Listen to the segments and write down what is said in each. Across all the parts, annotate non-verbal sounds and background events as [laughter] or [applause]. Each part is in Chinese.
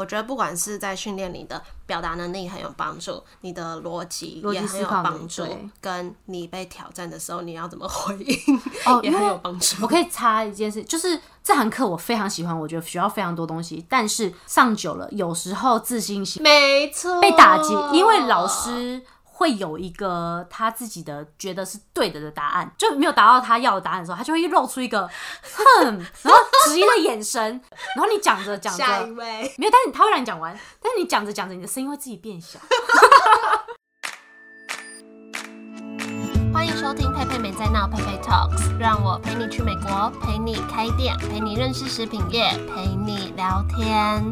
我觉得不管是在训练你的表达能力很有帮助，你的逻辑也很有帮助，跟你被挑战的时候你要怎么回应哦 [laughs] 也很有帮助。我可以插一件事，就是这堂课我非常喜欢，我觉得学到非常多东西，但是上久了，有时候自信心没错，被打击，因为老师会有一个他自己的觉得是对的的答案，就没有达到他要的答案的时候，他就会露出一个哼，然后质疑的眼神，[laughs] 然后你讲着讲着。下一位。没有，但是他会让你讲完，但是你讲着讲着，你的声音会自己变小。[laughs] 欢迎收听佩佩没在闹，佩佩 Talks，让我陪你去美国，陪你开店，陪你认识食品业，陪你聊天。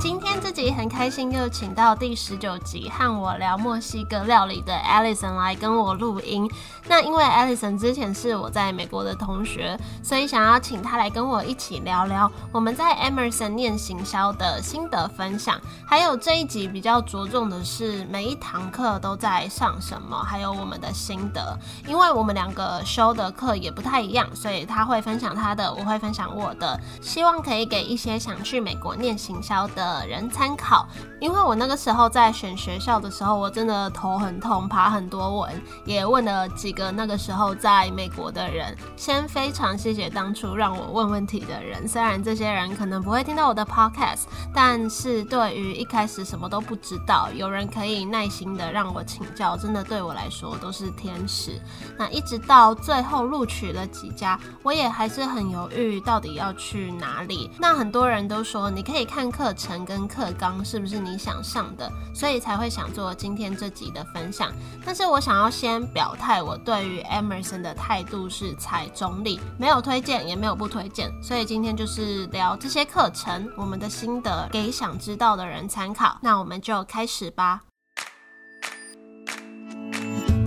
今天这集很开心，又请到第十九集和我聊墨西哥料理的 Alison 来跟我录音。那因为 Alison 之前是我在美国的同学，所以想要请他来跟我一起聊聊我们在 Emerson 念行销的心得分享，还有这一集比较着重的是每一堂课都在上什么，还有我们的心得。因为我们两个修的课也不太一样，所以他会分享他的，我会分享我的，希望可以给一些想去美国念行销的人参考。因为我那个时候在选学校的时候，我真的头很痛，爬很多文，也问了几个那个时候在美国的人。先非常谢谢当初让我问问题的人，虽然这些人可能不会听到我的 podcast，但是对于一开始什么都不知道，有人可以耐心的让我请教，真的对我来说都是天使。那一直到最后录取了几家，我也还是很犹豫，到底要去哪里。那很多人都说，你可以看课程跟课纲是不是你想上的，所以才会想做今天这集的分享。但是我想要先表态，我对于 Emerson 的态度是采中立，没有推荐，也没有不推荐。所以今天就是聊这些课程，我们的心得给想知道的人参考。那我们就开始吧。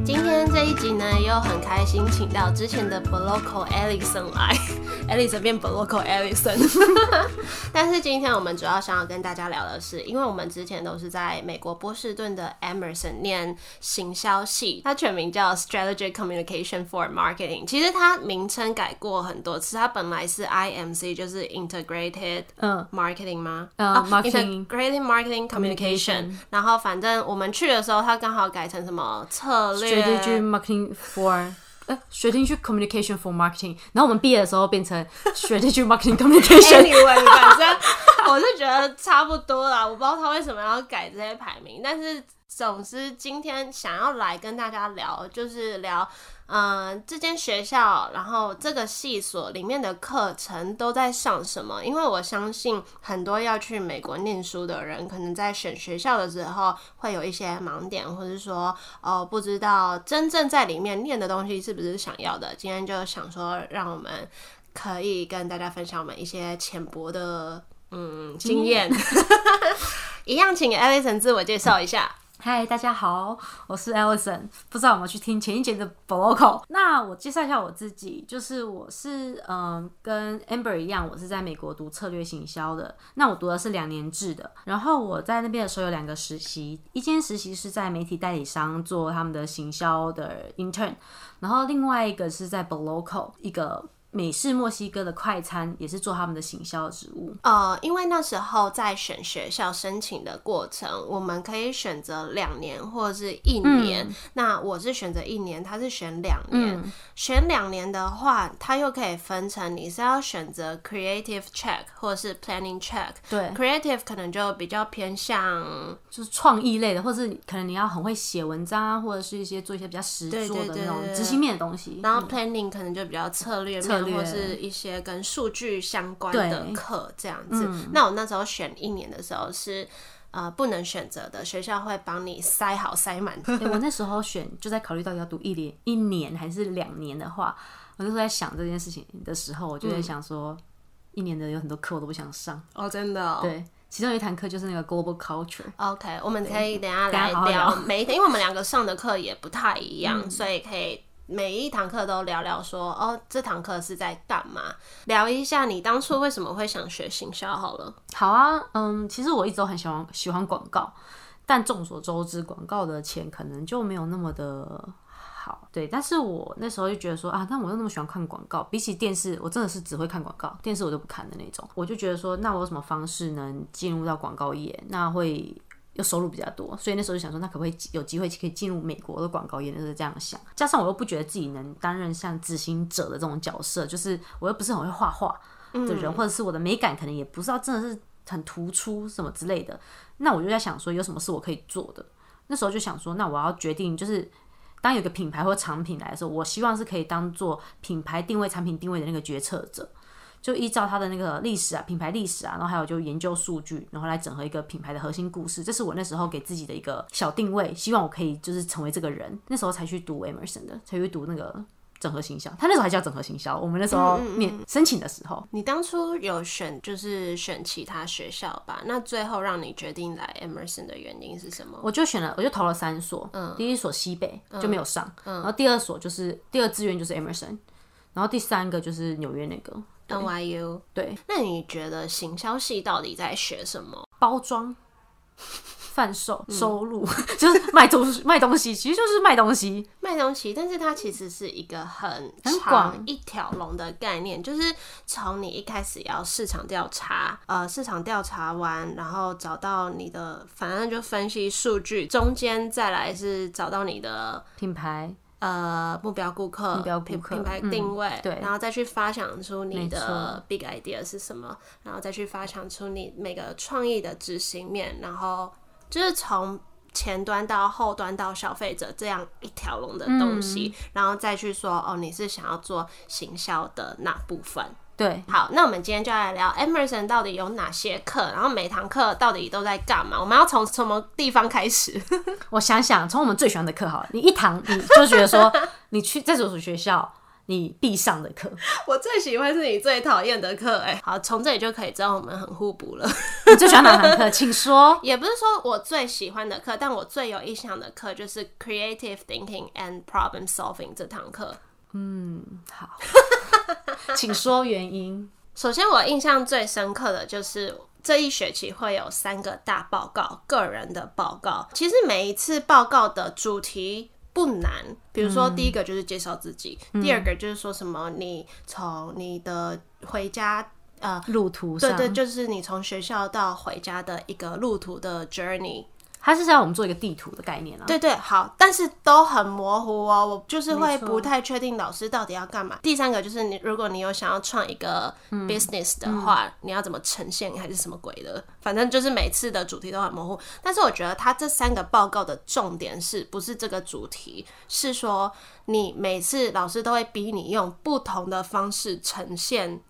今天这一集呢，又很开心，请到之前的 Bloco Ellison 来，Ellison 变 Bloco Ellison。但是今天我们主要想要跟大家聊的是，因为我们之前都是在美国波士顿的 Emerson 念行销系，它全名叫 Strategic Communication for Marketing。其实它名称改过很多次，它本来是 IMC，就是 Integrated 嗯 Marketing 吗？呃啊 marketing Integrated Marketing Communication Communication。然后反正我们去的时候，它刚好改成什么策略 strategy marketing for 呃 strategy communication for marketing，然后我们毕业的时候变成 strategy marketing communication。Anyway，反正我是觉得差不多啦，我不知道他为什么要改这些排名，但是总之今天想要来跟大家聊，就是聊。嗯，这间学校，然后这个系所里面的课程都在上什么？因为我相信很多要去美国念书的人，可能在选学校的时候会有一些盲点，或者说哦不知道真正在里面念的东西是不是想要的。今天就想说，让我们可以跟大家分享我们一些浅薄的嗯经验。[laughs] [laughs] 一样，请 Alison 自我介绍一下。嗨，大家好，我是 Alison。不知道有没有去听前一节的 Bloco？那我介绍一下我自己，就是我是嗯跟 Amber 一样，我是在美国读策略行销的。那我读的是两年制的，然后我在那边的时候有两个实习，一间实习是在媒体代理商做他们的行销的 intern，然后另外一个是在 Bloco 一个。美式墨西哥的快餐也是做他们的行销职务。呃，因为那时候在选学校申请的过程，我们可以选择两年或者是一年。那我是选择一年，他是选两年。选两年的话，他又可以分成你是要选择 creative check 或者是 planning check。对，creative 可能就比较偏向就是创意类的，或是可能你要很会写文章啊，或者是一些做一些比较实对做的那种执行面的东西。然后 planning 可能就比较策略面，或是一些跟数据相关的课这样子。那我那时候选一年的时候是呃不能选择的，学校会帮你塞好塞满。对我那时候选就在考虑到底要读一年一年还是两年的话，我那时候在想这件事情的时候，我就在想说，一年的有很多课我都不想上。哦，真的、哦。对，其中有一堂课就是那个 global culture。OK，我们可以等一下来聊嗯每一天，因为我们两个上的课也不太一样，所以可以每一堂课都聊聊说，哦，这堂课是在干嘛？聊一下你当初为什么会想学行销好了。好啊，嗯，其实我一直都很喜欢喜欢广告，但众所周知，广告的钱可能就没有那么的好。对，但是我那时候就觉得说啊，那我又那么喜欢看广告，比起电视，我真的是只会看广告，电视我都不看的那种。我就觉得说，那我有什么方式能进入到广告业？那会。又收入比较多，所以那时候就想说，那可不可以有机会可以进入美国的广告业？就是这样想。加上我又不觉得自己能担任像执行者的这种角色，就是我又不是很会画画的人，或者是我的美感可能也不知道真的是很突出什么之类的。那我就在想说，有什么是我可以做的？那时候就想说，那我要决定，就是当有个品牌或产品来的时候，我希望是可以当做品牌定位、产品定位的那个决策者。就依照它的那个历史啊，品牌历史啊，然后还有就研究数据，然后来整合一个品牌的核心故事。这是我那时候给自己的一个小定位，希望我可以就是成为这个人。那时候才去读 Emerson 的，才去读那个整合行销。他那时候还叫整合行销。我们那时候面申请的时候，你当初有选就是选其他学校吧？那最后让你决定来 Emerson 的原因是什么？我就选了，我就投了三所。嗯，第一所西北就没有上，嗯然后第二所就是第二志愿就是 Emerson，然后第三个就是纽约那个。NYU 对，那你觉得行销系到底在学什么？包装、[laughs] 贩售、收入，[laughs] 就是卖东西，卖东西，其实就是卖东西，卖东西。但是它其实是一个很广。一条龙的概念，就是从你一开始要市场调查，呃，市场调查完，然后找到你的，反正就分析数据，中间再来是找到你的品牌。呃，目标顾客、品品牌定位，对，然后再去发想出你的 big idea 是什么，然后再去发想出你每个创意的执行面，然后就是从前端到后端到消费者这样一条龙的东西，然后再去说哦，你是想要做行销的那部分？对，好，那我们今天就来聊 Emerson 到底有哪些课，然后每堂课到底都在干嘛？我们要从什么地方开始？[laughs] 我想想，从我们最喜欢的课好了，你一堂你就觉得说，[laughs] 你去这所学校你必上的课，我最喜欢是你最讨厌的课，哎，好，从这里就可以知道我们很互补了。你最喜欢哪堂课？[laughs] 请说。也不是说我最喜欢的课，但我最有印象的课就是 Creative Thinking and Problem Solving 这堂课。嗯，好，[laughs] 请说原因。首先，我印象最深刻的就是这一学期会有三个大报告，个人的报告。其实每一次报告的主题不难，比如说第一个就是介绍自己，第二个就是说什么你从你的回家呃路途，对对，就是你从学校到回家的一个路途的 journey。他是要我们做一个地图的概念啊，对对，好，但是都很模糊哦，我就是会不太确定老师到底要干嘛。第三个就是你，如果你有想要创一个 business 的话，你要怎么呈现还是什么鬼的，反正就是每次的主题都很模糊。但是我觉得他这三个报告的重点是不是这个主题，是说你每次老师都会逼你用不同的方式呈现。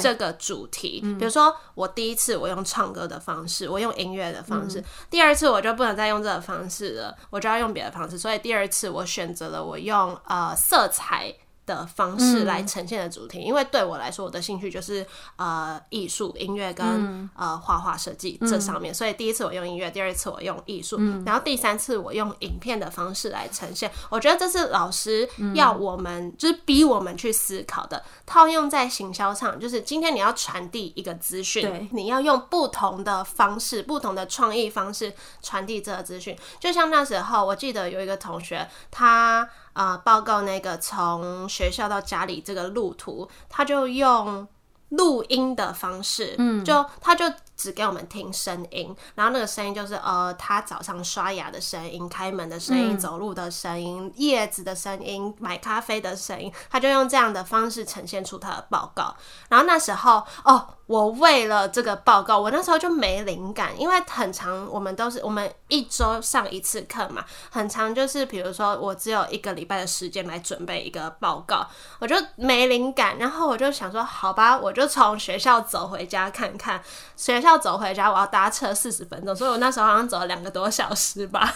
这个主题，比如说我第一次我用唱歌的方式，我用音乐的方式，第二次我就不能再用这个方式了，我就要用别的方式，所以第二次我选择了我用呃色彩。的方式来呈现的主题，因为对我来说，我的兴趣就是呃艺术、音乐跟呃画画设计这上面，所以第一次我用音乐，第二次我用艺术，然后第三次我用影片的方式来呈现。我觉得这是老师要我们就是逼我们去思考的，套用在行销上，就是今天你要传递一个资讯，你要用不同的方式、不同的创意方式传递这个资讯。就像那时候，我记得有一个同学，他。啊，报告那个从学校到家里这个路途，他就用录音的方式，嗯，就他就只给我们听声音，然后那个声音就是呃，他早上刷牙的声音、开门的声音、走路的声音、叶子的声音、买咖啡的声音，他就用这样的方式呈现出他的报告。然后那时候哦。我为了这个报告，我那时候就没灵感，因为很长，我们都是我们一周上一次课嘛，很长，就是比如说我只有一个礼拜的时间来准备一个报告，我就没灵感，然后我就想说，好吧，我就从学校走回家看看，学校走回家我要搭车四十分钟，所以我那时候好像走了两个多小时吧。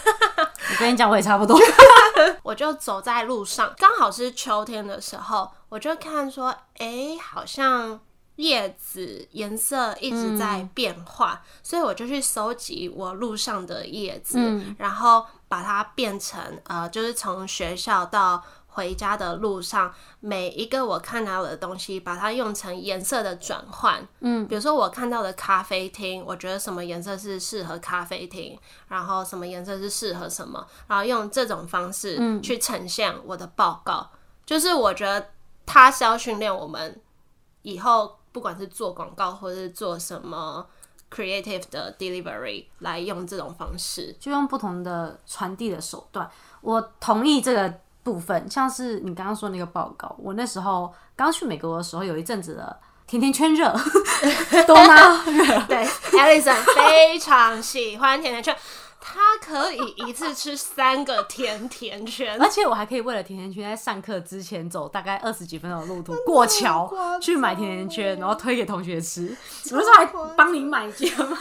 我跟你讲，我也差不多，[laughs] 我就走在路上，刚好是秋天的时候，我就看说，哎，好像。叶子颜色一直在变化，所以我就去收集我路上的叶子，然后把它变成呃，就是从学校到回家的路上，每一个我看到的东西，把它用成颜色的转换。嗯，比如说我看到的咖啡厅，我觉得什么颜色是适合咖啡厅，然后什么颜色是适合什么，然后用这种方式去呈现我的报告。就是我觉得它是要训练我们以后不管是做广告或者是做什么 creative 的 delivery 来用这种方式。就用不同的传递的手段。我同意这个部分，像是你刚刚说那个报告，我那时候刚去美国的时候，有一阵子的甜甜圈热，[laughs] 多吗？对，Alison 非常喜欢甜甜圈，他可以一次吃三个甜甜圈，[laughs] 而且我还可以为了甜甜圈，在上课之前走大概二十几分钟的路途过桥 [laughs] 去买甜甜圈，然后推给同学吃。什么时候还帮你买一件吗？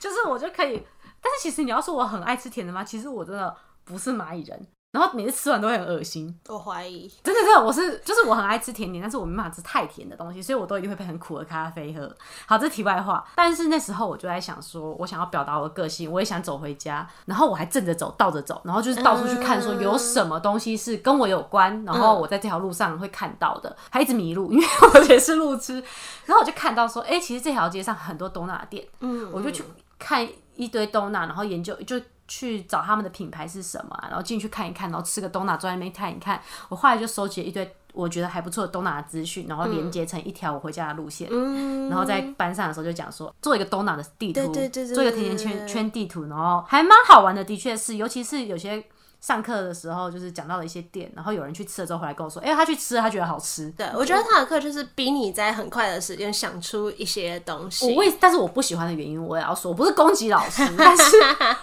就是我就可以，但是其实你要说我很爱吃甜的吗？其实我真的不是蚂蚁人。然后每次吃完都会很恶心，我怀疑，真的真的，我是就是我很爱吃甜点，但是我没办法吃太甜的东西，所以我都一定会配很苦的咖啡喝。好，这题外话，但是那时候我就在想说，我想要表达我的个性，我也想走回家，然后我还正着走，倒着走，然后就是到处去看，说有什么东西是跟我有关，然后我在这条路上会看到的，还一直迷路，因为我也是路痴，然后我就看到说，哎，其实这条街上很多东娜店，嗯，我就去看一堆东娜，然后研究就。去找他们的品牌是什么，然后进去看一看，然后吃个东拿，坐在那边看一看。我后来就收集了一堆我觉得还不错的东拿的资讯，然后连接成一条我回家的路线。然后在班上的时候就讲说，做一个东拿的地图，做一个甜甜圈圈地图，然后还蛮好玩的。的确是，尤其是有些。上课的时候就是讲到了一些店，然后有人去吃了之后回来跟我说，哎，他去吃了，他觉得好吃。对，我觉得他的课就是逼你在很快的时间想出一些东西。我为，但是我不喜欢的原因我也要说，我不是攻击老师，但是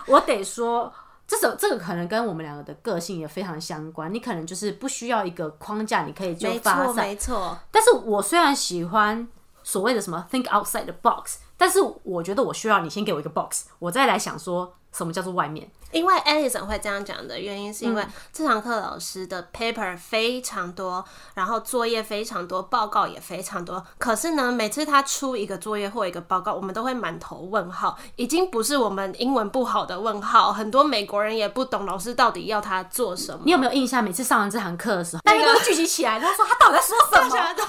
我得说，这首这个可能跟我们两个的个性也非常相关。你可能就是不需要一个框架，你可以就发散。没错。但是我虽然喜欢所谓的什么 think outside the box，但是我觉得我需要你先给我一个 box，我再来想说什么叫做外面。因为 Alison 会这样讲的原因，是因为这堂课老师的 paper 非常多，然后作业非常多，报告也非常多。可是呢，每次他出一个作业或一个报告，我们都会满头问号，已经不是我们英文不好的问号。很多美国人也不懂老师到底要他做什么。你有没有印象？每次上完这堂课的时候，大家都聚集起来，然后说他到底在说什么？[laughs] 大家都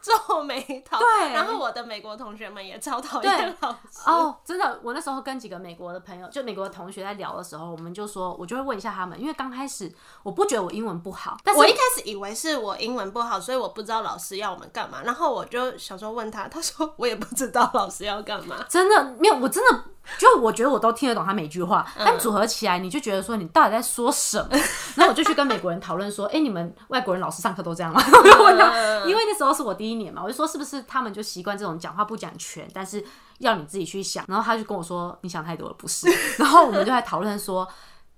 皱眉头。对。然后我的美国同学们也超讨厌 [laughs] 哦，真的，我那时候跟几个美国的朋友，就美国的同学在聊的时候，我们就说。我就会问一下他们，因为刚开始我不觉得我英文不好，但是我一开始以为是我英文不好，所以我不知道老师要我们干嘛。然后我就想说问他，他说我也不知道老师要干嘛。真的没有，我真的就我觉得我都听得懂他每句话，但组合起来你就觉得说你到底在说什么？[laughs] 然后我就去跟美国人讨论说，哎，你们外国人老师上课都这样吗？我就问他因为那时候是我第一年嘛，我就说是不是他们就习惯这种讲话不讲全，但是要你自己去想。然后他就跟我说，你想太多了，不是。[laughs] 然后我们就在讨论说。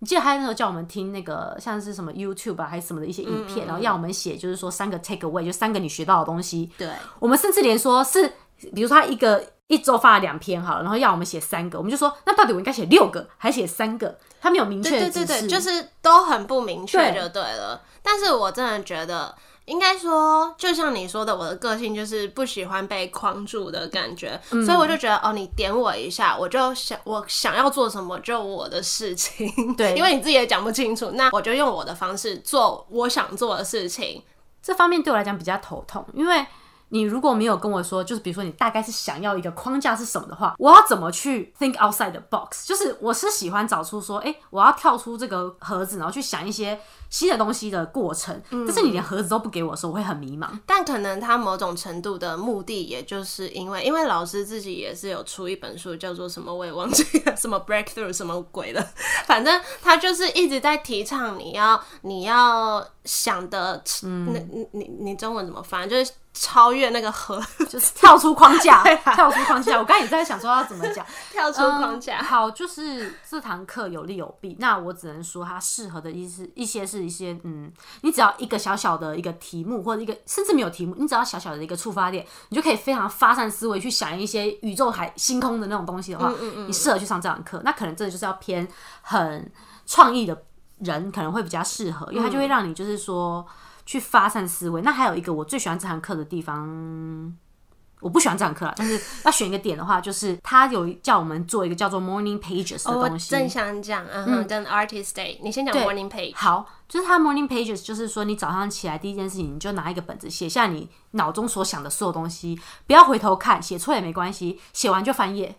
你记得他那时候叫我们听那个像是什么 YouTube 啊，还是什么的一些影片，然后要我们写，就是说三个 take away，就三个你学到的东西。对，我们甚至连说是，比如说他一个一周发了两篇好了，然后要我们写三个，我们就说那到底我应该写六个，还写三个？他没有明确对对对，就是都很不明确就对了。但是我真的觉得。应该说，就像你说的，我的个性就是不喜欢被框住的感觉，所以我就觉得，哦，你点我一下，我就想我想要做什么就我的事情，对，[laughs] 因为你自己也讲不清楚，那我就用我的方式做我想做的事情。这方面对我来讲比较头痛，因为你如果没有跟我说，就是比如说你大概是想要一个框架是什么的话，我要怎么去 think outside the box？就是我是喜欢找出说，哎，我要跳出这个盒子，然后去想一些。新的东西的过程，但是你连盒子都不给我的时候，我会很迷茫。但可能他某种程度的目的，也就是因为，因为老师自己也是有出一本书，叫做什么我也忘记了，什么 breakthrough 什么鬼的，反正他就是一直在提倡你要你要想的，那你你你中文怎么翻？就是。超越那个河，[laughs] 就是跳出框架，[laughs] 跳出框架。我刚才也在想说要怎么讲，跳出框架。好，就是这堂课有利有弊。那我只能说，它适合的意思一些是一些，嗯，你只要一个小小的一个题目，或者一个甚至没有题目，你只要小小的一个触发点，你就可以非常发散思维去想一些宇宙海星空的那种东西的话，你适合去上这堂课。那可能真的就是要偏很创意的人可能会比较适合，因为它就会让你就是说。去发散思维。那还有一个我最喜欢这堂课的地方，我不喜欢这堂课啦，但是 [laughs] 要选一个点的话，就是他有叫我们做一个叫做 morning pages 的东西。正想讲，嗯哼，跟 artist day，你先讲 morning page。好，就是他 morning pages，就是说你早上起来第一件事情，你就拿一个本子写下你脑中所想的所有东西，不要回头看，写错也没关系，写完就翻页。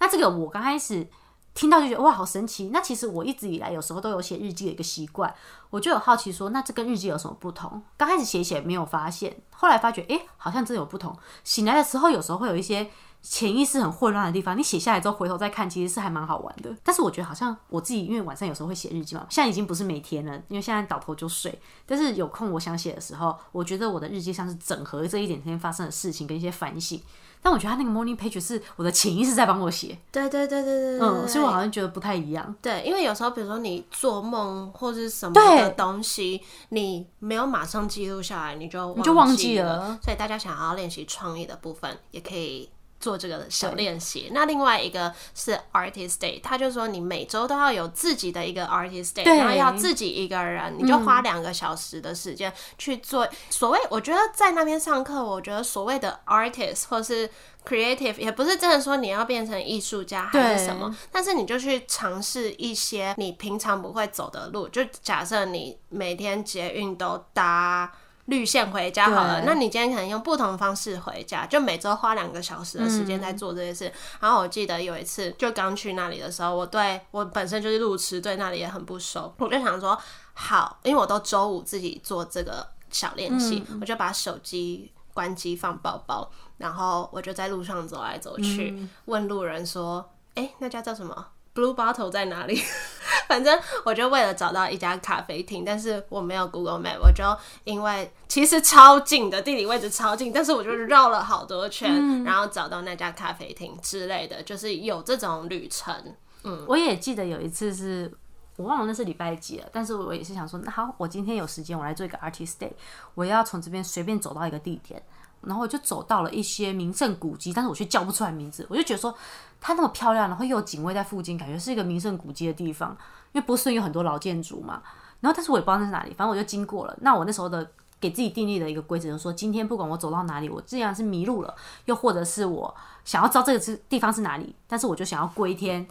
那这个我刚开始听到就觉得哇，好神奇。那其实我一直以来有时候都有写日记的一个习惯，我就有好奇说，那这跟日记有什么不同？刚开始写写没有发现，后来发觉，诶，好像真有不同。醒来的时候，有时候会有一些潜意识很混乱的地方，你写下来之后回头再看，其实是还蛮好玩的。但是我觉得好像我自己，因为晚上有时候会写日记嘛，现在已经不是每天了，因为现在倒头就睡。但是有空我想写的时候，我觉得我的日记像是整合这一点天发生的事情跟一些反省。但我觉得他那个 morning page 是我的潜意识在帮我写，对对对对对对，嗯，所以我好像觉得不太一样。对，因为有时候比如说你做梦或者什么的东西，你没有马上记录下来，你就你就忘记记了所以大家想要练习创意的部分，也可以。做这个小练习，那另外一个是 artist day，他就说你每周都要有自己的一个 artist day，然后要自己一个人，你就花两个小时的时间去做。所谓我觉得在那边上课，我觉得所谓的 artist 或是 creative，也不是真的说你要变成艺术家还是什么，但是你就去尝试一些你平常不会走的路。就假设你每天捷运都搭绿线回家好了，那你今天可能用不同方式回家，就每周花两个小时的时间在做这些事。然后我记得有一次就刚去那里的时候，我对我本身就是路痴，对那里也很不熟，我就想说好，因为我都周五自己做这个小练习，我就把手机关机放包包，然后我就在路上走来走去，问路人说：“哎、那家叫什么？Blue Bottle 在哪里？” [laughs] 反正我就为了找到一家咖啡厅，但是我没有 Google Map，我就因为其实超近的地理位置超近，但是我就绕了好多圈，然后找到那家咖啡厅之类的，就是有这种旅程。嗯我也记得有一次是。我忘了那是礼拜几了，但是我也是想说，那好，我今天有时间，我来做一个 artist day，我要从这边随便走到一个地点，然后我就走到了一些名胜古迹，但是我却叫不出来名字，我就觉得说它那么漂亮，然后又有警卫在附近，感觉是一个名胜古迹的地方，因为波士顿有很多老建筑嘛，然后但是我也不知道那是哪里，反正我就经过了。那我那时候的给自己定立的一个规则就是说，今天不管我走到哪里，我既然是迷路了，又或者是我想要知道这个是地方是哪里，但是我就想要过一天。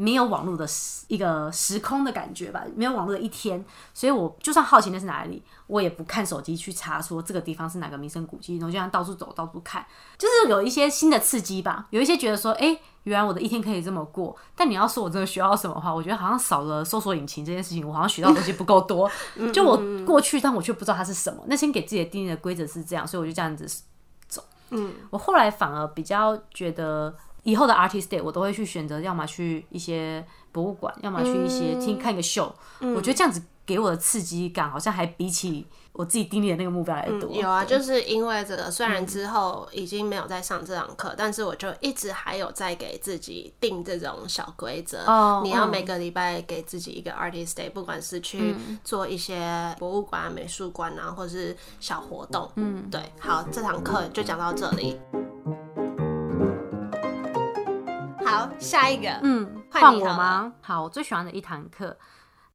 没有网络的时一个时空的感觉吧，没有网络的一天，所以我就算好奇那是哪里，我也不看手机去查说这个地方是哪个名胜古迹，然后就这样到处走，到处看，就是有一些新的刺激吧。有一些觉得说，哎、原来我的一天可以这么过。但你要说我真的学到什么的话，我觉得好像少了搜索引擎这件事情，我好像学到的东西不够多。[laughs] 就我过去，但我却不知道它是什么。那先给自己的定义的规则是这样，所以我就这样子走。嗯，我后来反而比较觉得。以后的 artist day 我都会去选择，要么去一些博物馆，要么去一些听看一个秀。我觉得这样子给我的刺激感，好像还比起我自己定立的那个目标来的多。有啊，就是因为这个，虽然之后已经没有在上这堂课，但是我就一直还有在给自己定这种小规则。哦你要嗯每个礼拜给自己一个 artist day，不管是去做一些博物馆、美术馆啊，或是小活动。嗯，对。好，这堂课就讲到这里。好，下一个，嗯，换换我吗？好，我最喜欢的一堂课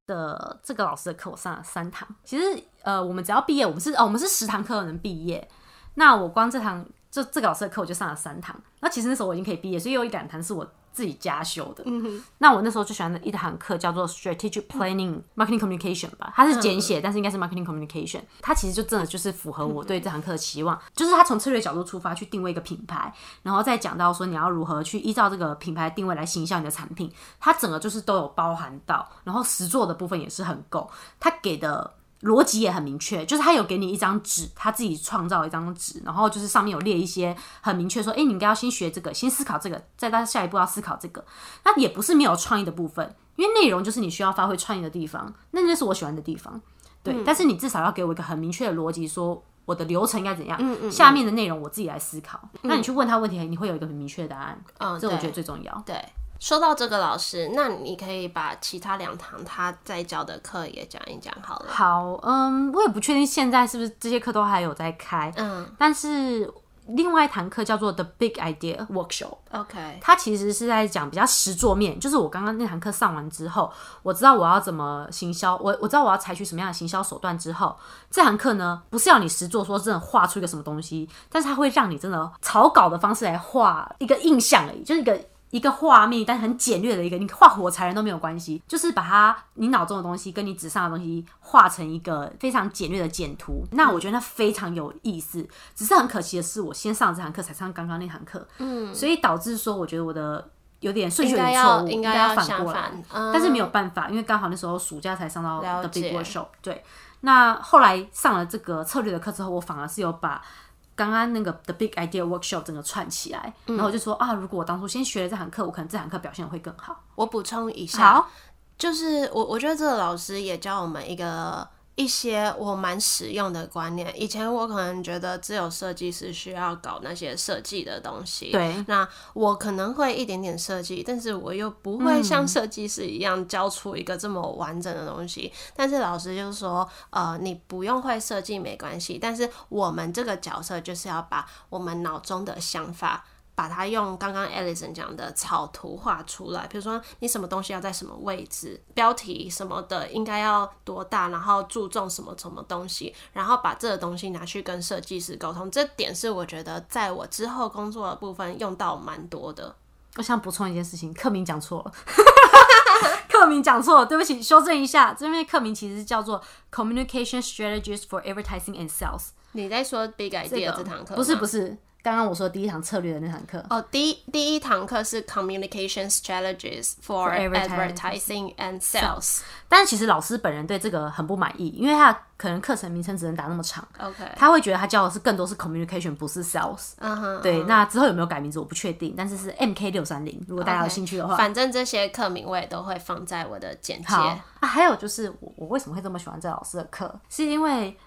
的这个老师的课，我上了三堂。其实呃，我们只要毕业，我们是哦，我们是十堂课能毕业。那我光这堂这这个老师的课，我就上了三堂。那其实那时候我已经可以毕业，所以有一两堂是我自己加修的。那我那时候最喜欢的一堂课叫做 Strategic Planning Marketing Communication 吧，它是简写，但是应该是 Marketing Communication。它其实就真的就是符合我对这堂课的期望，就是它从策略角度出发去定位一个品牌，然后再讲到说你要如何去依照这个品牌定位来形象你的产品，它整个就是都有包含到，然后实做的部分也是很够，它给的。逻辑也很明确，就是他有给你一张纸，他自己创造一张纸，然后就是上面有列一些很明确说，哎、你应该要先学这个，先思考这个，再到下一步要思考这个。那也不是没有创意的部分，因为内容就是你需要发挥创意的地方，那那是我喜欢的地方。对，但是你至少要给我一个很明确的逻辑，说我的流程应该怎样，下面的内容我自己来思考。那你去问他问题，你会有一个很明确的答案，嗯，这我觉得最重要。对。说到这个老师，那你可以把其他两堂他在教的课也讲一讲好了。好，嗯，我也不确定现在是不是这些课都还有在开，嗯，但是另外一堂课叫做 The Big Idea Workshop。OK，它其实是在讲比较实作面，就是我刚刚那堂课上完之后，我知道我要怎么行销，我我知道我要采取什么样的行销手段之后，这堂课呢不是要你实做，说真的画出一个什么东西，但是它会让你真的草稿的方式来画一个印象而已，就是一个。一个画面，但很简略的一个，你画火柴人都没有关系，就是把它你脑中的东西跟你纸上的东西画成一个非常简略的简图。那我觉得那非常有意思，只是很可惜的是，我先上这堂课才上刚刚那堂课，嗯，所以导致说我觉得我的有点顺序错误，应该要要反过来。嗯但是没有办法，因为刚好那时候暑假才上到了 The Big Workshop。对，那后来上了这个策略的课之后，我反而是有把刚刚那个 The Big Idea Workshop 整个串起来，嗯然后我就说啊，如果我当初先学了这堂课，我可能这堂课表现会更好。我补充一下，好，就是我我觉得这个老师也教我们一个一些我蛮实用的观念。以前我可能觉得只有设计师需要搞那些设计的东西，对，那我可能会一点点设计，但是我又不会嗯像设计师一样教出一个这么完整的东西。但是老师就是说，呃，你不用会设计没关系，但是我们这个角色就是要把我们脑中的想法。把它用刚刚 Alison 讲的草图画出来，比如说你什么东西要在什么位置，标题什么的应该要多大，然后注重什么什么东西，然后把这个东西拿去跟设计师沟通。这点是我觉得在我之后工作的部分用到蛮多的。我想补充一件事情，课名讲错了。课名讲错了，对不起，修正一下。这边课名其实叫做 Communication Strategies for Advertising and Sales。你在说 Big 这 Idea 这堂课不是不是是，刚刚我说第一堂策略的那堂课。哦，第一第一堂课是 Communication Strategies for advertising and Sales。但是其实老师本人对这个很不满意，因为他可能课程名称只能打那么长，OK，他会觉得他教的是更多是 communication，不是 sales。嗯哼，对，那之后有没有改名字我不确定，但是是 MK 六三零，如果大家有兴趣的话。反正这些课名我也都会放在我的简介。好啊，还有就是我我为什么会这么喜欢这老师的课，是因为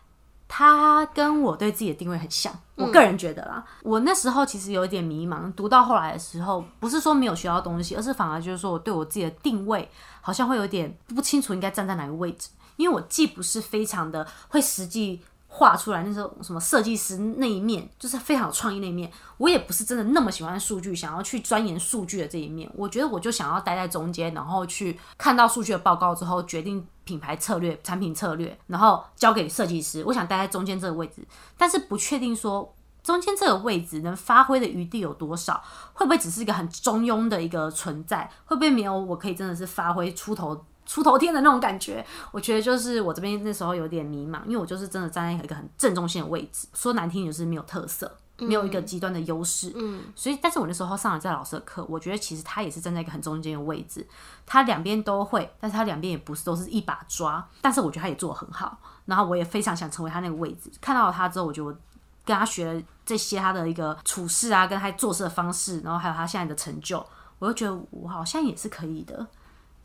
他跟我对自己的定位很像，我个人觉得啦。我那时候其实有一点迷茫，读到后来的时候，不是说没有学到东西，而是反而就是说我对我自己的定位好像会有点不清楚应该站在哪个位置，因为我既不是非常的会实际。画出来那时候什么设计师那一面，就是非常有创意那一面。我也不是真的那么喜欢数据，想要去钻研数据的这一面。我觉得我就想要待在中间，然后去看到数据的报告之后，决定品牌策略、产品策略，然后交给设计师。我想待在中间这个位置，但是不确定说中间这个位置能发挥的余地有多少，会不会只是一个很中庸的一个存在？会不会没有我可以真的是发挥出头？出头天的那种感觉，我觉得就是我这边那时候有点迷茫，因为我就是真的站在一个很正中心的位置，说难听就是没有特色，没有一个极端的优势，嗯，所以但是我那时候上了这老师的课，我觉得其实他也是站在一个很中间的位置，他两边都会，但是他两边也不是都是一把抓，但是我觉得他也做得很好，然后我也非常想成为他那个位置，看到他之后，我觉得我跟他学了这些他的一个处事啊，跟他做事的方式，然后还有他现在的成就，我就觉得我好像也是可以的。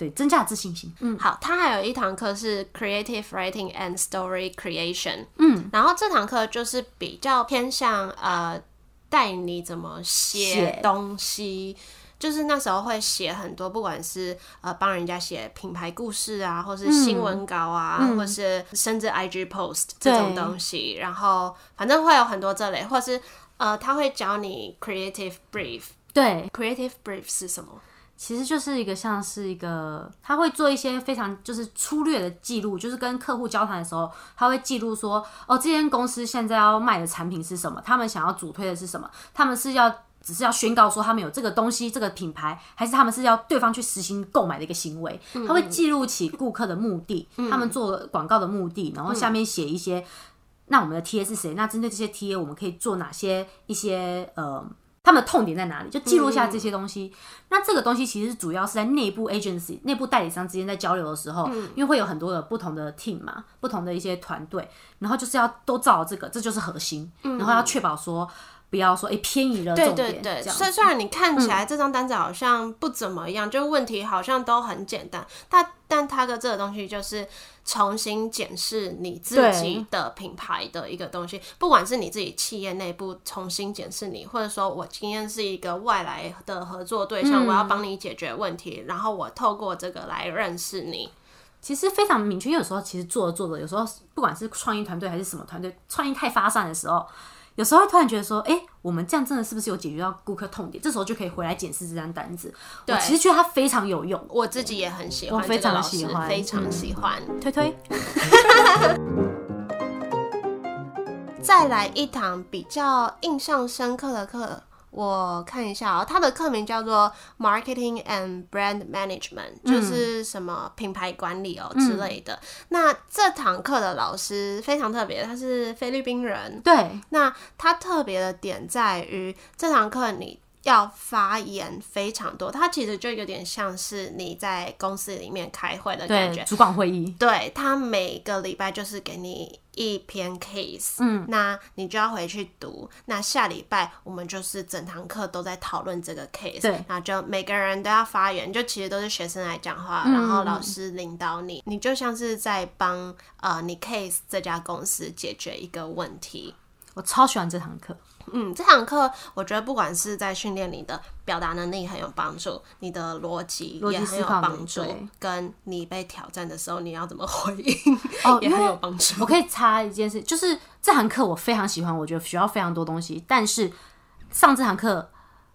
对，增加自信心。嗯，好，他还有一堂课是 Creative Writing and Story Creation，嗯，然后这堂课就是比较偏向呃带你怎么写写。东西。就是那时候会写很多，不管是呃帮人家写品牌故事啊，或是新闻稿啊，或是甚至 IG post 这种东西，然后反正会有很多这类，或是呃他会教你 creative brief。对，creative brief 是什么？其实就是一个像是一个，他会做一些非常就是粗略的记录，就是跟客户交谈的时候，他会记录说，哦，这间公司现在要卖的产品是什么，他们想要主推的是什么，他们是要只是要宣告说他们有这个东西、这个品牌，还是他们是要对方去实行购买的一个行为，他会记录起顾客的目的，他们做广告的目的，然后下面写一些，那我们的 TA 是谁？那针对这些 TA，我们可以做哪些一些呃。他们的痛点在哪里？就记录下这些东西。那这个东西其实主要是在内部 agency、内部代理商之间在交流的时候，因为会有很多的不同的 team 嘛，不同的一些团队，然后就是要都照这个，这就是核心，然后要确保说不要说哎、偏移了对重点，对对，这样虽虽然你看起来这张单子好像不怎么样，就问题好像都很简单，但但它的这个东西就是重新检视你自己的品牌的一个东西，不管是你自己企业内部重新检视你，或者说我今天是一个外来的合作对象，我要帮你解决问题，然后我透过这个来认识你。其实非常明确。因为有时候其实做着做着，有时候不管是创意团队还是什么团队，创意太发散的时候，有时候会突然觉得说，哎、我们这样真的是不是有解决到顾客痛点？这时候就可以回来检视这张单子。我对其实觉得它非常有用，我自己也很喜欢，我非常喜欢非常嗯喜欢。推推。[laughs] 再来一堂比较印象深刻的课，我看一下哦，它的课名叫做 Marketing and Brand Management，、就是什么品牌管理哦、之类的。那这堂课的老师非常特别，他是菲律宾人。对，那他特别的点在于这堂课你。要发言非常多，它其实就有点像是你在公司里面开会的感觉，。主管会议，对他每个礼拜就是给你一篇 case，嗯，那你就要回去读。那下礼拜我们就是整堂课都在讨论这个 case，对然后就每个人都要发言，就其实都是学生来讲话，然后老师领导你，你就像是在帮呃你 case 这家公司解决一个问题。我超喜欢这堂课。嗯，这堂课我觉得不管是在训练你的表达能力很有帮助，你的逻辑也很有帮助，跟你被挑战的时候你要怎么回应哦也很有帮助。我可以插一件事，就是这堂课我非常喜欢，我觉得学到非常多东西，但是上这堂课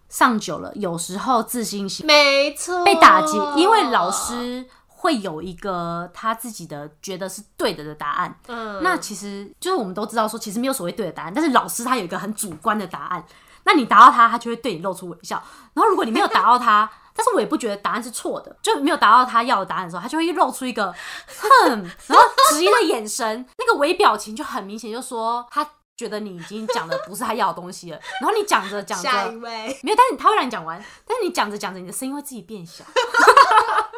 上久了，有时候自信心没错，被打击，因为老师会有一个他自己的觉得是对的的答案。嗯，那其实就是我们都知道说，其实没有所谓对的答案，但是老师他有一个很主观的答案。那你答到他，他就会对你露出微笑。然后如果你没有答到他，[laughs] 但是我也不觉得答案是错的，就没有达到他要的答案的时候，他就会露出一个哼，[laughs] 然后质疑的眼神，那个微表情就很明显，就说他觉得你已经讲的不是他要的东西了。然后你讲着讲着，[laughs] 下一位，没有，但是他会让你讲完，但是你讲着讲着，你的声音会自己变小，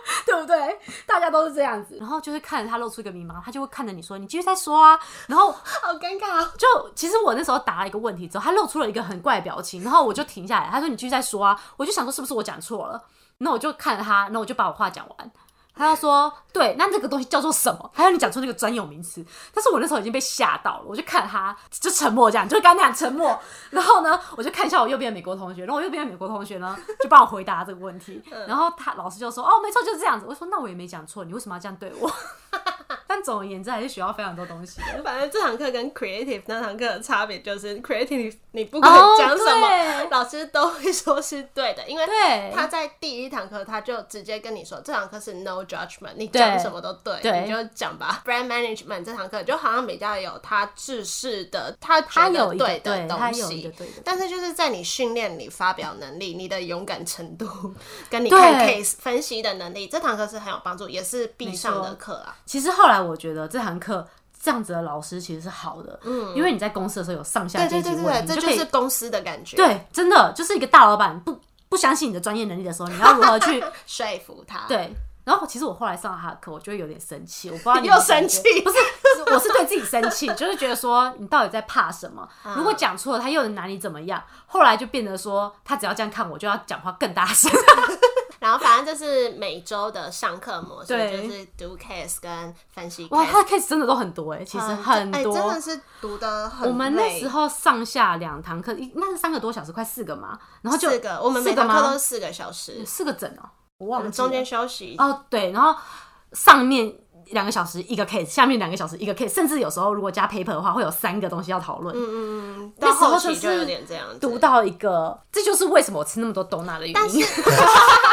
[laughs] 对不对？大家都是这样子，然后就是看着他露出一个迷茫，他就会看着你说：“你继续再说啊。”然后 [laughs] 好尴尬哦。就其实我那时候答了一个问题之后，他露出了一个很怪的表情，然后我就停下来，他说：“你继续再说啊。”我就想说是不是我讲错了，那我就看着他，那我就把我话讲完。他要说：“对，那这个东西叫做什么？”还要你讲出那个专有名词，但是我那时候已经被吓到了，我就看他，就沉默这样，就刚刚那样沉默。然后呢，我就看一下我右边的美国同学，然后我右边的美国同学呢就帮我回答这个问题。[laughs] 然后他老师就说：“哦，没错，就是这样子。”我说：“那我也没讲错，你为什么要这样对我？”但总而言之，还是学到非常多东西的。反正这堂课跟 creative 那堂课的差别就是，creative 你不管哦讲什么，对老师都会说是对的，因为他在第一堂课他就直接跟你说，这堂课是 no judgment，你讲什么都对，对你就讲吧。brand management 这堂课就好像比较有他制式的，他他有对的东西。但是就是在你训练你发表能力、你的勇敢程度，跟你看 case 分析的能力，这堂课是很有帮助，也是必上的课啊。其实后来我觉得这堂课这样子的老师其实是好的，嗯，因为你在公司的时候有上下对阶级问这就是公司的感觉。对，真的就是一个大老板不不相信你的专业能力的时候，你要如何去 [laughs] 说服他。对。然后其实我后来上了他的课，我就会有点生气，我不知道你又生气不是，我是对自己生气，就是觉得说你到底在怕什么？嗯如果讲错了，他又能拿你怎么样？后来就变得说，他只要这样看我，就要讲话更大声。然后反正就是每周的上课模式，对就是读 case 跟分析。哇，他的 case 真的都很多哎，其实嗯很多。哎真的是读的很累。我们那时候上下两堂课，一那是三个多小时，快四个嘛，然后就四个，我们每堂课都是四个小时，四个整哦、我我忘记了中间休息。哦，对，然后上面两个小时一个 case，下面两个小时一个 case，甚至有时候如果加 paper 的话，会有三个东西要讨论。嗯嗯嗯，那到时候就是后期就有点这样子。读到一个，这就是为什么我吃那么多 donut 的原因。[laughs] [laughs]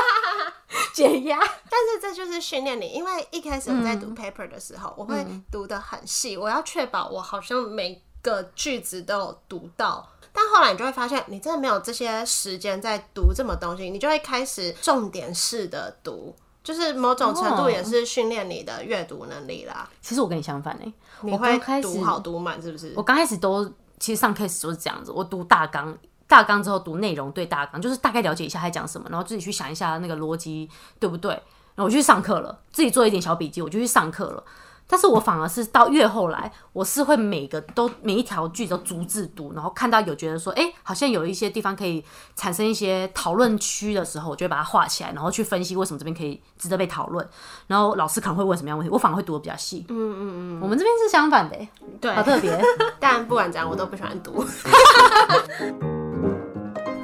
解压，[laughs] 但是这就是训练你，因为一开始我在读嗯 paper 的时候，我会读的很细，我要确保我好像每个句子都有读到。但后来你就会发现，你真的没有这些时间在读这么东西，你就会开始重点式的读，就是某种程度哦也是训练你的阅读能力啦。其实我跟你相反哎、我你会读好读满，是不是我？刚开始都其实上 case 就是这样子，我读大纲，大纲之后读内容对大纲，就是大概了解一下他讲什么，然后自己去想一下那个逻辑对不对，然后我就去上课了，自己做一点小笔记，我就去上课了。但是我反而是到越后来，我是会每个都每一条句都逐字读，然后看到有觉得说，哎、好像有一些地方可以产生一些讨论区的时候，我就会把它画起来，然后去分析为什么这边可以值得被讨论。然后老师可能会问什么样问题，我反而会读的比较细。嗯嗯嗯，我们这边是相反的、欸，对好特别。但不管怎样，我都不喜欢读。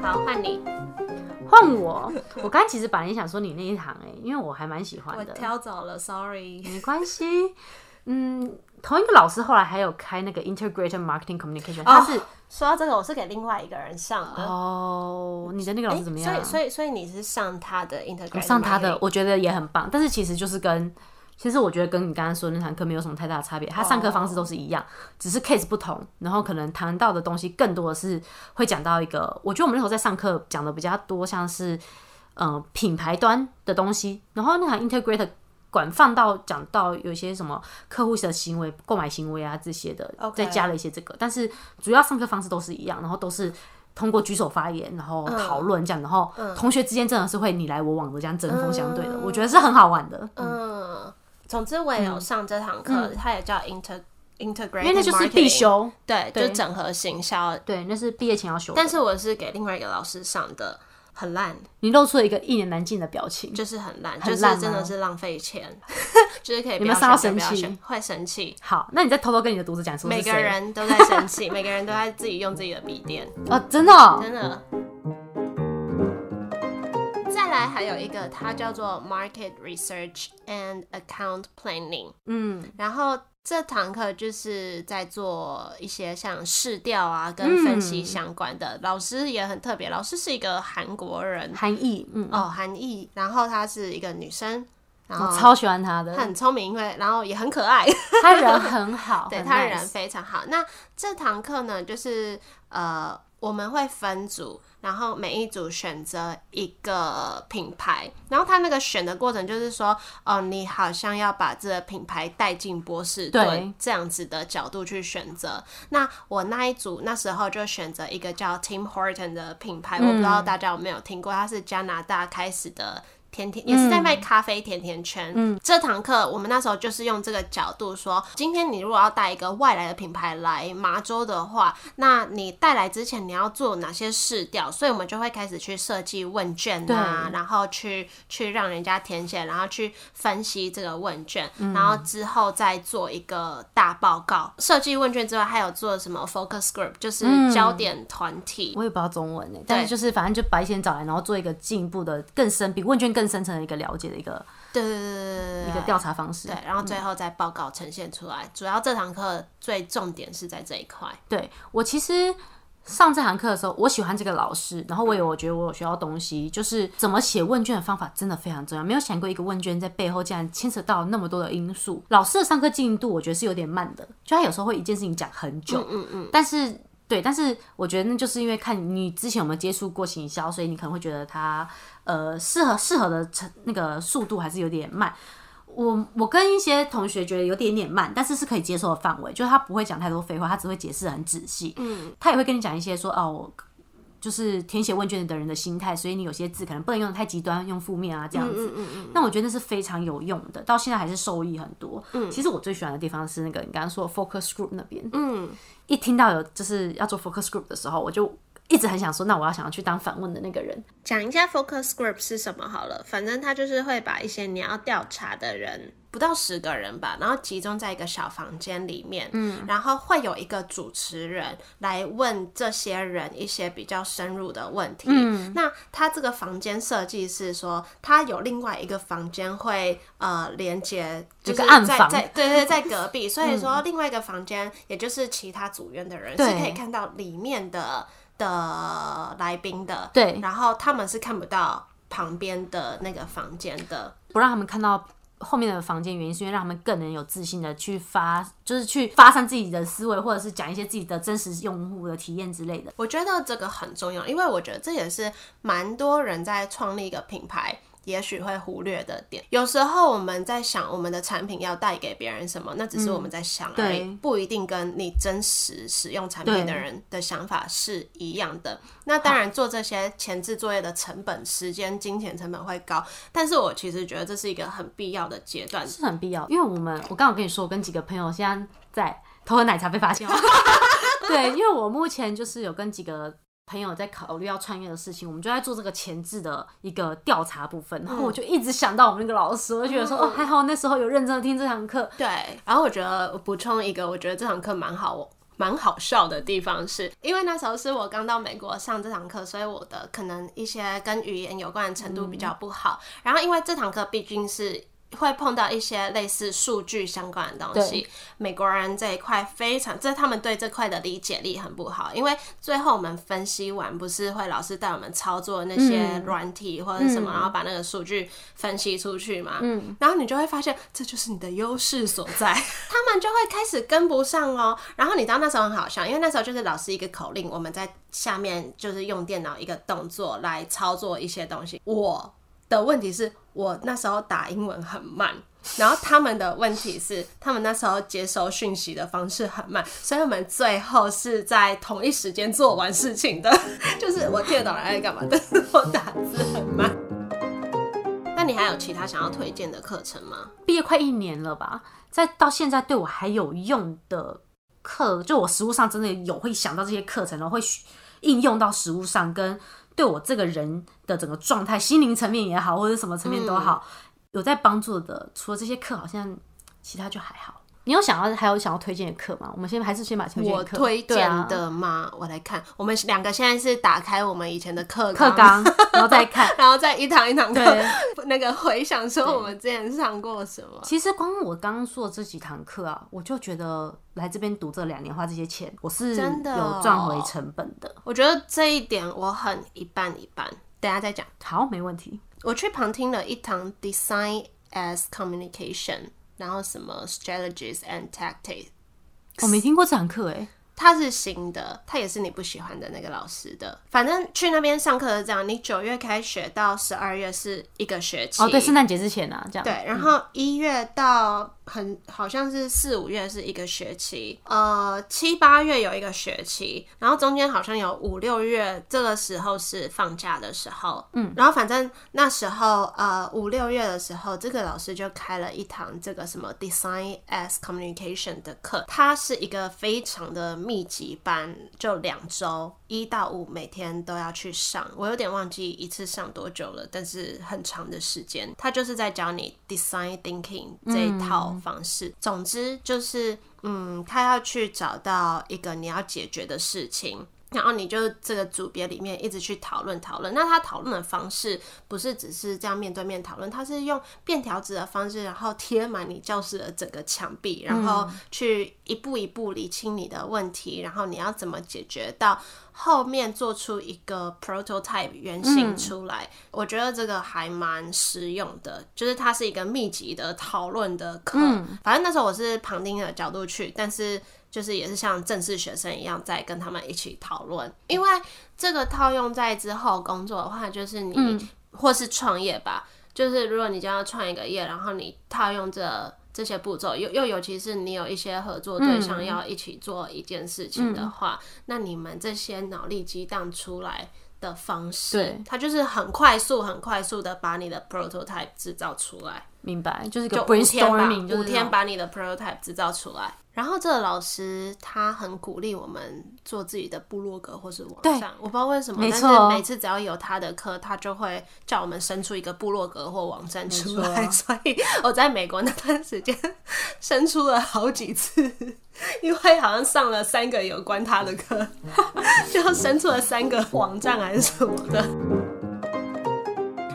好，换你。换我，我刚才其实本来也想说你那一行哎、因为我还蛮喜欢我的，挑走了，sorry。没关系。嗯，同一个老师后来还有开那个 Integrated Marketing Communication，他是说到这个，我是给另外一个人上的。哦，你的那个老师怎么样？所以，所以，所以你是上他的 Integrated，上他的，我觉得也很棒。但是其实就是跟，其实我觉得跟你刚刚说的那堂课没有什么太大的差别，他上课方式都是一样，只是 case 不同，然后可能谈到的东西更多的是会讲到一个，我觉得我们那时候在上课讲的比较多，像是呃品牌端的东西，然后那堂 Integrated。管放到讲到有些什么客户的行为、购买行为啊这些的，再加了一些这个，但是主要上课方式都是一样，然后都是通过举手发言，然后讨论这样，然后同学之间真的是会你来我往的这样针锋相对的，我觉得是很好玩的。嗯，总之我也有上这堂课，它也叫 inter integrate，因为那就是必修，对，就整合行销，对，那是毕业前要修。但是我是给另外一个老师上的。很烂，你露出了一个一言难尽的表情，就是很烂，就是真的是浪费钱，[laughs] 就是可以。不要上到生气，会生气。好，那你再偷偷跟你的读者讲，每个人都在生气，每个人都在自己用自己的笔电哦，真的，真的。还有一个，它叫做 Market Research and Account Planning，嗯，然后。这堂课就是在做一些像试调啊，跟分析相关的。老师也很特别，老师是一个韩国人，韩裔，嗯，哦，韩裔。然后她是一个女生，然后超喜欢她的，很聪明，因为然后也很可爱，她人很好，[laughs] 对，她人非常好。那这堂课呢，就是呃，我们会分组。然后每一组选择一个品牌，然后他那个选的过程就是说，哦，你好像要把这个品牌带进波士顿这样子的角度去选择。那我那一组那时候就选择一个叫 Tim Horton 的品牌，我不知道大家有没有听过，它是加拿大开始的。甜甜也是在卖咖啡甜甜圈。嗯，这堂课我们那时候就是用这个角度说，今天你如果要带一个外来的品牌来麻州的话，那你带来之前你要做哪些试调？所以我们就会开始去设计问卷啊，然后去去让人家填写，然后去分析这个问卷，然后之后再做一个大报告。设计问卷之外，还有做什么 focus group，就是焦点团体。我也不知道中文诶，但是就是反正就把一些人找来，然后做一个进一步的更深比问卷更。更深层的一个了解的一个，对对对一个调查方式，对，然后最后再报告呈现出来。主要这堂课最重点是在这一块。对我其实上这堂课的时候，我喜欢这个老师，然后我有我觉得我有学到东西，就是怎么写问卷的方法真的非常重要。没有想过一个问卷在背后竟然牵扯到那么多的因素。老师的上课进度我觉得是有点慢的，就他有时候会一件事情讲很久，嗯嗯，但是。对，但是我觉得那就是因为看你之前有没有接触过行销，所以你可能会觉得它呃适合适合的成那个速度还是有点慢。我我跟一些同学觉得有点点慢，但是是可以接受的范围，就是他不会讲太多废话，他只会解释很仔细。嗯，他也会跟你讲一些说哦。就是填写问卷的人的心态，所以你有些字可能不能用的太极端，用负面啊这样子。那我觉得那是非常有用的，到现在还是受益很多。其实我最喜欢的地方是那个你刚刚说 focus group 那边。嗯，一听到有就是要做 focus group 的时候，我就一直很想说，那我要想要去当反问的那个人。讲一下 focus group 是什么好了，反正他就是会把一些你要调查的人。不到十个人吧，然后集中在一个小房间里面，嗯，然后会有一个主持人来问这些人一些比较深入的问题。嗯，那他这个房间设计是说，他有另外一个房间会呃连接，就是在在对对在隔壁，所以 [laughs] 说另外一个房间也就是其他组员的人是可以看到里面的的来宾的，对，然后他们是看不到旁边的那个房间的，不让他们看到。后面的房间原因是因为让他们更能有自信的去发，就是去发散自己的思维，或者是讲一些自己的真实用户的体验之类的。我觉得这个很重要，因为我觉得这也是蛮多人在创立一个品牌。也许会忽略的点，有时候我们在想我们的产品要带给别人什么，那只是我们在想而已，不一定跟你真实使用产品的人的想法是一样的。那当然做这些前置作业的成本、时间、金钱成本会高，但是我其实觉得这是一个很必要的阶段，是很必要。因为我们我刚好跟你说，我跟几个朋友现在在偷喝奶茶被发现，[laughs] 对，因为我目前就是有跟几个。朋友在考虑要创业的事情，我们就在做这个前置的一个调查部分。然后我就一直想到我们那个老师，我就觉得说哦，还好那时候有认真的听这堂课。对，然后我觉得补充一个，我觉得这堂课蛮好，蛮好笑的地方是，因为那时候是我刚到美国上这堂课，所以我的可能一些跟语言有关的程度比较不好。然后因为这堂课毕竟是。会碰到一些类似数据相关的东西。美国人这一块非常，这他们对这块的理解力很不好，因为最后我们分析完，不是会老师带我们操作那些软体或者什么，然后把那个数据分析出去嘛。嗯，然后你就会发现，这就是你的优势所在。[laughs] 他们就会开始跟不上哦。然后你知道那时候很好笑，因为那时候就是老师一个口令，我们在下面就是用电脑一个动作来操作一些东西。我的问题是我那时候打英文很慢，然后他们的问题是他们那时候接收讯息的方式很慢，所以我们最后是在同一时间做完事情的。[laughs] 就是我听得懂来干嘛，但是我打字很慢。那你还有其他想要推荐的课程吗？毕业快一年了吧，在到现在对我还有用的课，就我实物上真的有会想到这些课程，然后会应用到实物上，跟对我这个人的整个状态、心灵层面也好，或者什么层面都好，有在帮助的。除了这些课，好像其他就还好。你有想要还有想要推荐的课吗？我们先还是先把推荐我推荐的吗？我来看，我们两个现在是打开我们以前的课课纲，然后再看，[laughs] 然后再一堂一堂课 [laughs] 那个回想说我们之前上过什么。其实光我刚刚说的这几堂课啊，我就觉得来这边读这两年花这些钱，我是真的有赚回成本的。我觉得这一点我很一半一半，等下再讲。好，没问题。我去旁听了一堂 Design as Communication。然后什么 strategies and tactics，我没听过这堂课哎。他是新的，他也是你不喜欢的那个老师的。反正去那边上课是这样，你九月开学到十二月是一个学期。哦，对，圣诞节之前啊，这样。对，然后一月到。很好像是四五月是一个学期，呃七八月有一个学期，然后中间好像有五六月这个时候是放假的时候，嗯，然后反正那时候呃五六月的时候，这个老师就开了一堂这个什么 Design as Communication 的课，它是一个非常的密集班，就两周一到五每天都要去上，我有点忘记一次上多久了，但是很长的时间，他就是在教你 Design Thinking 这一套。方式，总之就是，嗯，他要去找到一个你要解决的事情。然后你就这个组别里面一直去讨论讨论，那他讨论的方式不是只是这样面对面讨论，他是用便条纸的方式，然后贴满你教室的整个墙壁，然后去一步一步理清你的问题，然后你要怎么解决，到后面做出一个 prototype 原型出来。我觉得这个还蛮实用的，就是它是一个密集的讨论的课。反正那时候我是旁听的角度去，但是。就是也是像正式学生一样，在跟他们一起讨论。因为这个套用在之后工作的话，就是你或是创业吧。就是如果你将要创一个业，然后你套用这这些步骤，又又尤其是你有一些合作对象要一起做一件事情的话，那你们这些脑力激荡出来的方式，它就是很快速、很快速的把你的 prototype 制造出来。明白，就是就五天吧，五天把你的 prototype 制造出来。然后这个老师他很鼓励我们做自己的部落格或是网站，我不知道为什么，但是每次只要有他的课，他就会叫我们生出一个部落格或网站出来。[laughs] 所以我在美国那段时间生出了好几次，因为好像上了三个有关他的课，[laughs] 就生出了三个网站还是什么的。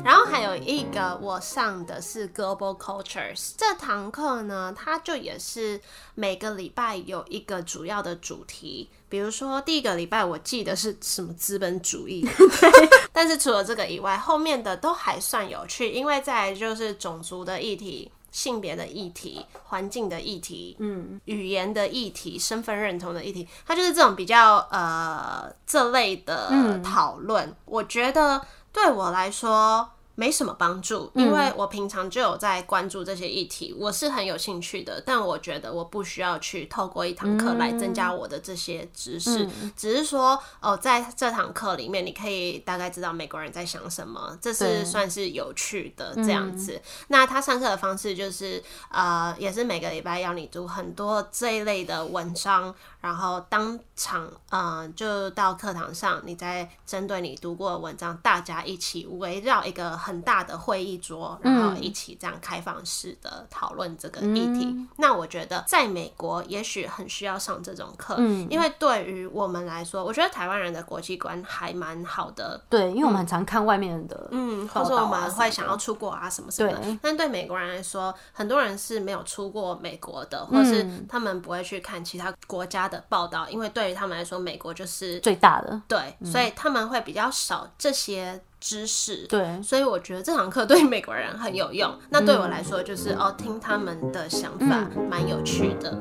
然后还有一个我上的是 Global Cultures 这堂课呢，它就也是每个礼拜有一个主要的主题，比如说第一个礼拜我记得是什么资本主义，[laughs] 但是除了这个以外，后面的都还算有趣，因为在就是种族的议题、性别的议题、环境的议题、嗯，语言的议题、身份认同的议题，它就是这种比较呃这类的讨论，我觉得对我来说。没什么帮助，因为我平常就有在关注这些议题，我是很有兴趣的。但我觉得我不需要去透过一堂课来增加我的这些知识，只是说哦，在这堂课里面，你可以大概知道美国人在想什么，这是算是有趣的这样子。那他上课的方式就是呃，也是每个礼拜要你读很多这一类的文章。然后当场，嗯，就到课堂上，你再针对你读过的文章，大家一起围绕一个很大的会议桌，然后一起这样开放式的讨论这个议题。那我觉得在美国也许很需要上这种课，因为对于我们来说，我觉得台湾人的国际观还蛮好的。对，因为我们很常看外面人的，嗯，或者我们会想要出国啊什么什么的。但对美国人来说，很多人是没有出过美国的，或是他们不会去看其他国家的报道，因为对于他们来说，美国就是最大的。对，所以他们会比较少这些知识。对，所以我觉得这堂课对美国人很有用。那对我来说，就是哦，听他们的想法蛮有趣的。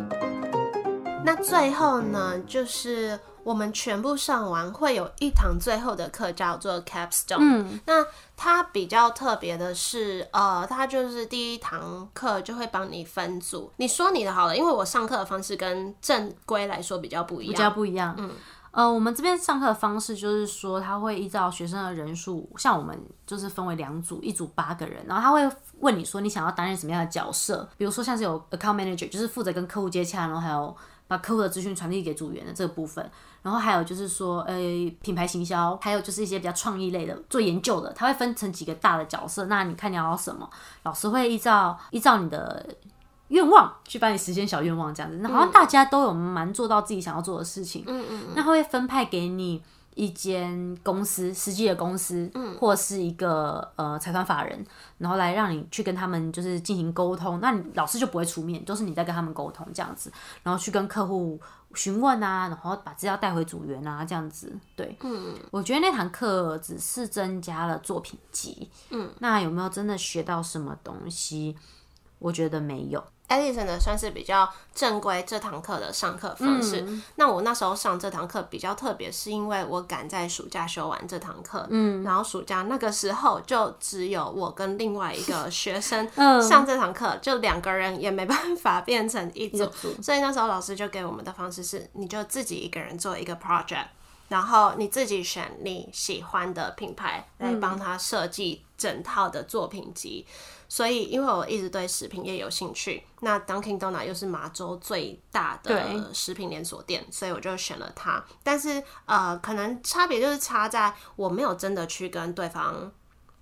那最后呢，就是我们全部上完，会有一堂最后的课叫做 capstone。嗯，那它比较特别的是，呃，它就是第一堂课就会帮你分组。你说你的好了，因为我上课的方式跟正规来说比较不一样，比较不一样。嗯。呃，我们这边上课的方式就是说，他会依照学生的人数，像我们就是分为两组，一组八个人，然后他会问你说你想要担任什么样的角色，比如说像是有 account manager，就是负责跟客户接洽，然后还有把客户的资讯传递给组员的这个部分，然后还有就是说，呃，品牌行销，还有就是一些比较创意类的做研究的，它会分成几个大的角色，那你看你要什么，老师会依照依照你的。愿望去帮你实现小愿望，这样子，那好像大家都有蛮做到自己想要做的事情。嗯嗯，那会分派给你一间公司，实际的公司，嗯，或是一个呃财团法人，然后来让你去跟他们就是进行沟通。那你老师就不会出面，都是你在跟他们沟通这样子，然后去跟客户询问啊，然后把资料带回组员啊，这样子。对，嗯，我觉得那堂课只是增加了作品集，嗯，那有没有真的学到什么东西？我觉得没有。Edison 的算是比较正规这堂课的上课方式。那我那时候上这堂课比较特别，是因为我赶在暑假修完这堂课。嗯，然后暑假那个时候就只有我跟另外一个学生 [laughs] 上这堂课，就两个人也没办法变成一组，所以那时候老师就给我们的方式是，你就自己一个人做一个 project，然后你自己选你喜欢的品牌来帮他设计整套的作品集。所以，因为我一直对食品业有兴趣，那 Dunkin' Donut 又是麻州最大的食品连锁店，所以我就选了它。但是，呃，可能差别就是差在我没有真的去跟对方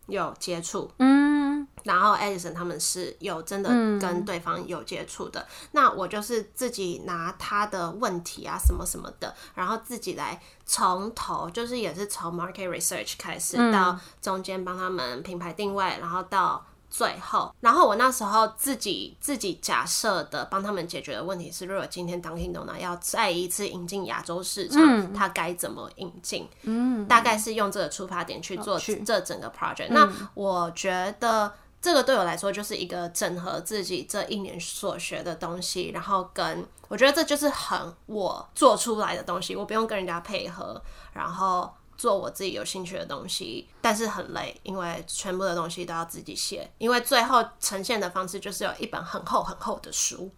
有接触，嗯，然后 Edison 他们是有真的跟对方有接触的。那我就是自己拿他的问题啊，什么什么的，然后自己来从头，就是也是从 market research 开始，到中间帮他们品牌定位，然后到。最后，然后我那时候自己自己假设的帮他们解决的问题是，如果今天 Dunkin' Donut 要再一次引进亚洲市场，它该怎么引进？嗯，大概是用这个出发点去做这整个 project。那我觉得这个对我来说就是一个整合自己这一年所学的东西，然后跟我觉得这就是很我做出来的东西，我不用跟人家配合，然后。做我自己有兴趣的东西，但是很累，因为全部的东西都要自己写。因为最后呈现的方式就是有一本很厚很厚的书。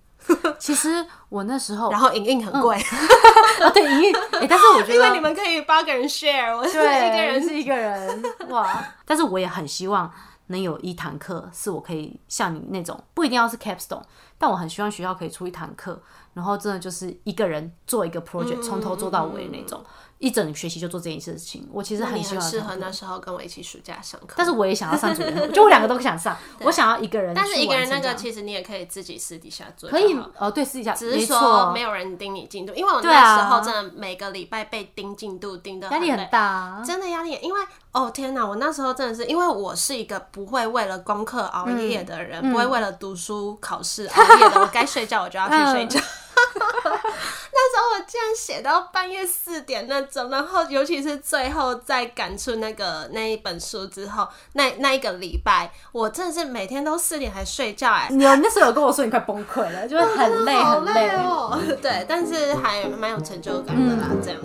其实我那时候，[laughs] 然后影印很贵。啊，[laughs] 对，影印。哎，但是我觉得，因为你们可以八个人 share，我是一个人是一个人。哇！[laughs] 但是我也很希望能有一堂课是我可以像你那种，不一定要是 capstone，但我很希望学校可以出一堂课，然后真的就是一个人做一个 project，从头做到尾那种。一整学期就做这件事情，我其实很喜欢。适合那时候跟我一起暑假上课。但是我也想要上主任，就我两个都想上。[laughs] 我想要一个人，但是一个人那个其实你也可以自己私底下做。可以哦，对，私底下。只是说没有人盯你进度，因为我那时候真的每个礼拜被盯进度盯的压力很大，真的压力。因为哦天哪，我那时候真的是因为我是一个不会为了功课熬夜的人，不会为了读书考试熬夜的，我该睡觉我就要去睡觉。[laughs] [laughs] 那时候我竟然写到半夜四点那种，然后尤其是最后在赶出那个那一本书之后，那那一个礼拜，我真的是每天都四点还睡觉哎！你那时候有跟我说你快崩溃了，就是很累很累哦。对，但是还蛮有成就感的啦，这样。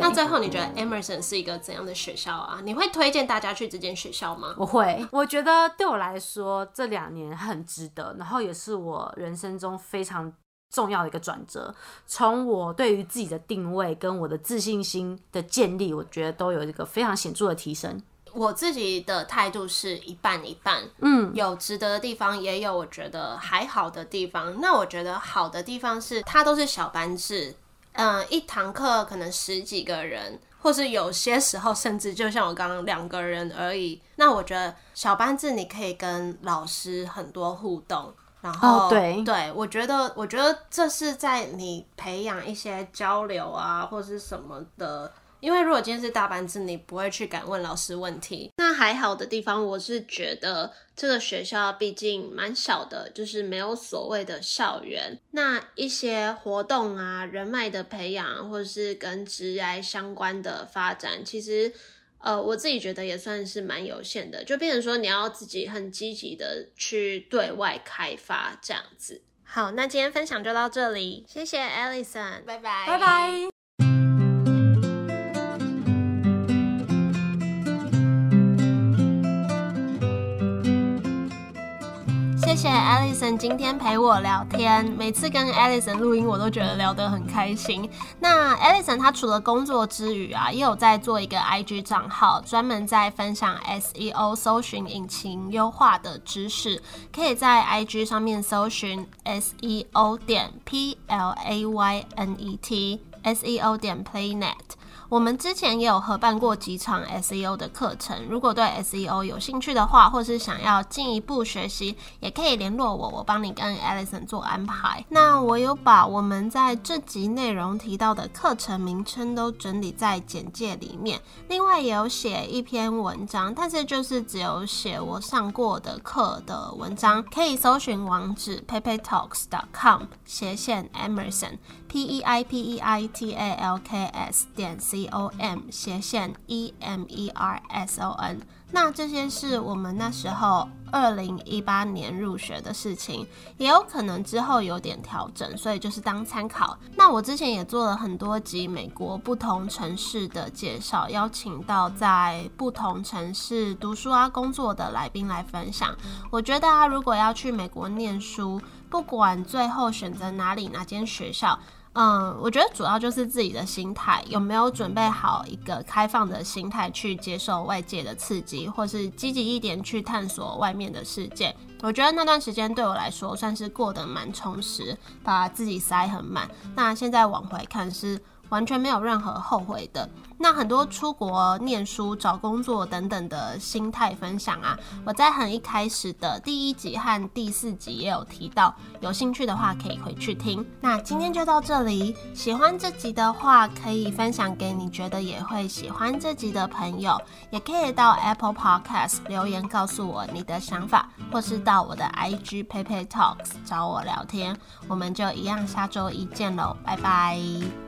那最后你觉得 Emerson 是一个怎样的学校啊？你会推荐大家去这间学校吗？我会，我觉得对我来说这两年很值得，然后也是我人生中非常。重要的一个转折，从我对于自己的定位跟我的自信心的建立，我觉得都有一个非常显著的提升。我自己的态度是一半一半，嗯，有值得的地方，也有我觉得还好的地方。那我觉得好的地方是，它都是小班制，嗯，一堂课可能十几个人。或是有些时候甚至就像我刚刚两个人而已。那我觉得小班制你可以跟老师很多互动，然后对对，我觉得我觉得这是在你培养一些交流啊，或是什么的。因为如果今天是大班制，你不会去敢问老师问题。那还好的地方，我是觉得这个学校毕竟蛮小的，就是没有所谓的校园。那一些活动啊、人脉的培养，或者是跟职业相关的发展，其实呃，我自己觉得也算是蛮有限的。就变成说，你要自己很积极的去对外开发这样子。好，那今天分享就到这里，谢谢 Alison，拜拜，拜拜。谢谢 Alison 今天陪我聊天。每次跟 Alison 录音，我都觉得聊得很开心。那 Alison 她除了工作之余啊，也有在做一个 IG 账号，专门在分享 SEO 搜寻引擎优化的知识。可以在 IG 上面搜寻 SEO 点 P L A Y N E T，SEO 点 Playnet。我们之前也有合办过几场 SEO 的课程，如果对 SEO 有兴趣的话，或是想要进一步学习，也可以联络我，我帮你跟 Alison 做安排。那我有把我们在这集内容提到的课程名称都整理在简介里面，另外也有写一篇文章，但是就是只有写我上过的课的文章，可以搜寻网址 paypaytalks.com 斜线 Emerson P E I P E I T A L K S 点 C O M 斜线 E M E R S O N，那这些是我们那时候二零一八年入学的事情，也有可能之后有点调整，所以就是当参考。那我之前也做了很多集美国不同城市的介绍，邀请到在不同城市读书啊、工作的来宾来分享。我觉得啊，如果要去美国念书，不管最后选择哪里哪间学校。嗯，我觉得主要就是自己的心态有没有准备好一个开放的心态去接受外界的刺激，或是积极一点去探索外面的世界。我觉得那段时间对我来说算是过得蛮充实，把自己塞很满。那现在往回看是。完全没有任何后悔的。那很多出国念书、找工作等等的心态分享啊，我在很一开始的第一集和第四集也有提到，有兴趣的话可以回去听。那今天就到这里，喜欢这集的话可以分享给你觉得也会喜欢这集的朋友，也可以到 Apple Podcast 留言告诉我你的想法，或是到我的 IG PayPay Talks 找我聊天。我们就一样，下周一见喽，拜拜。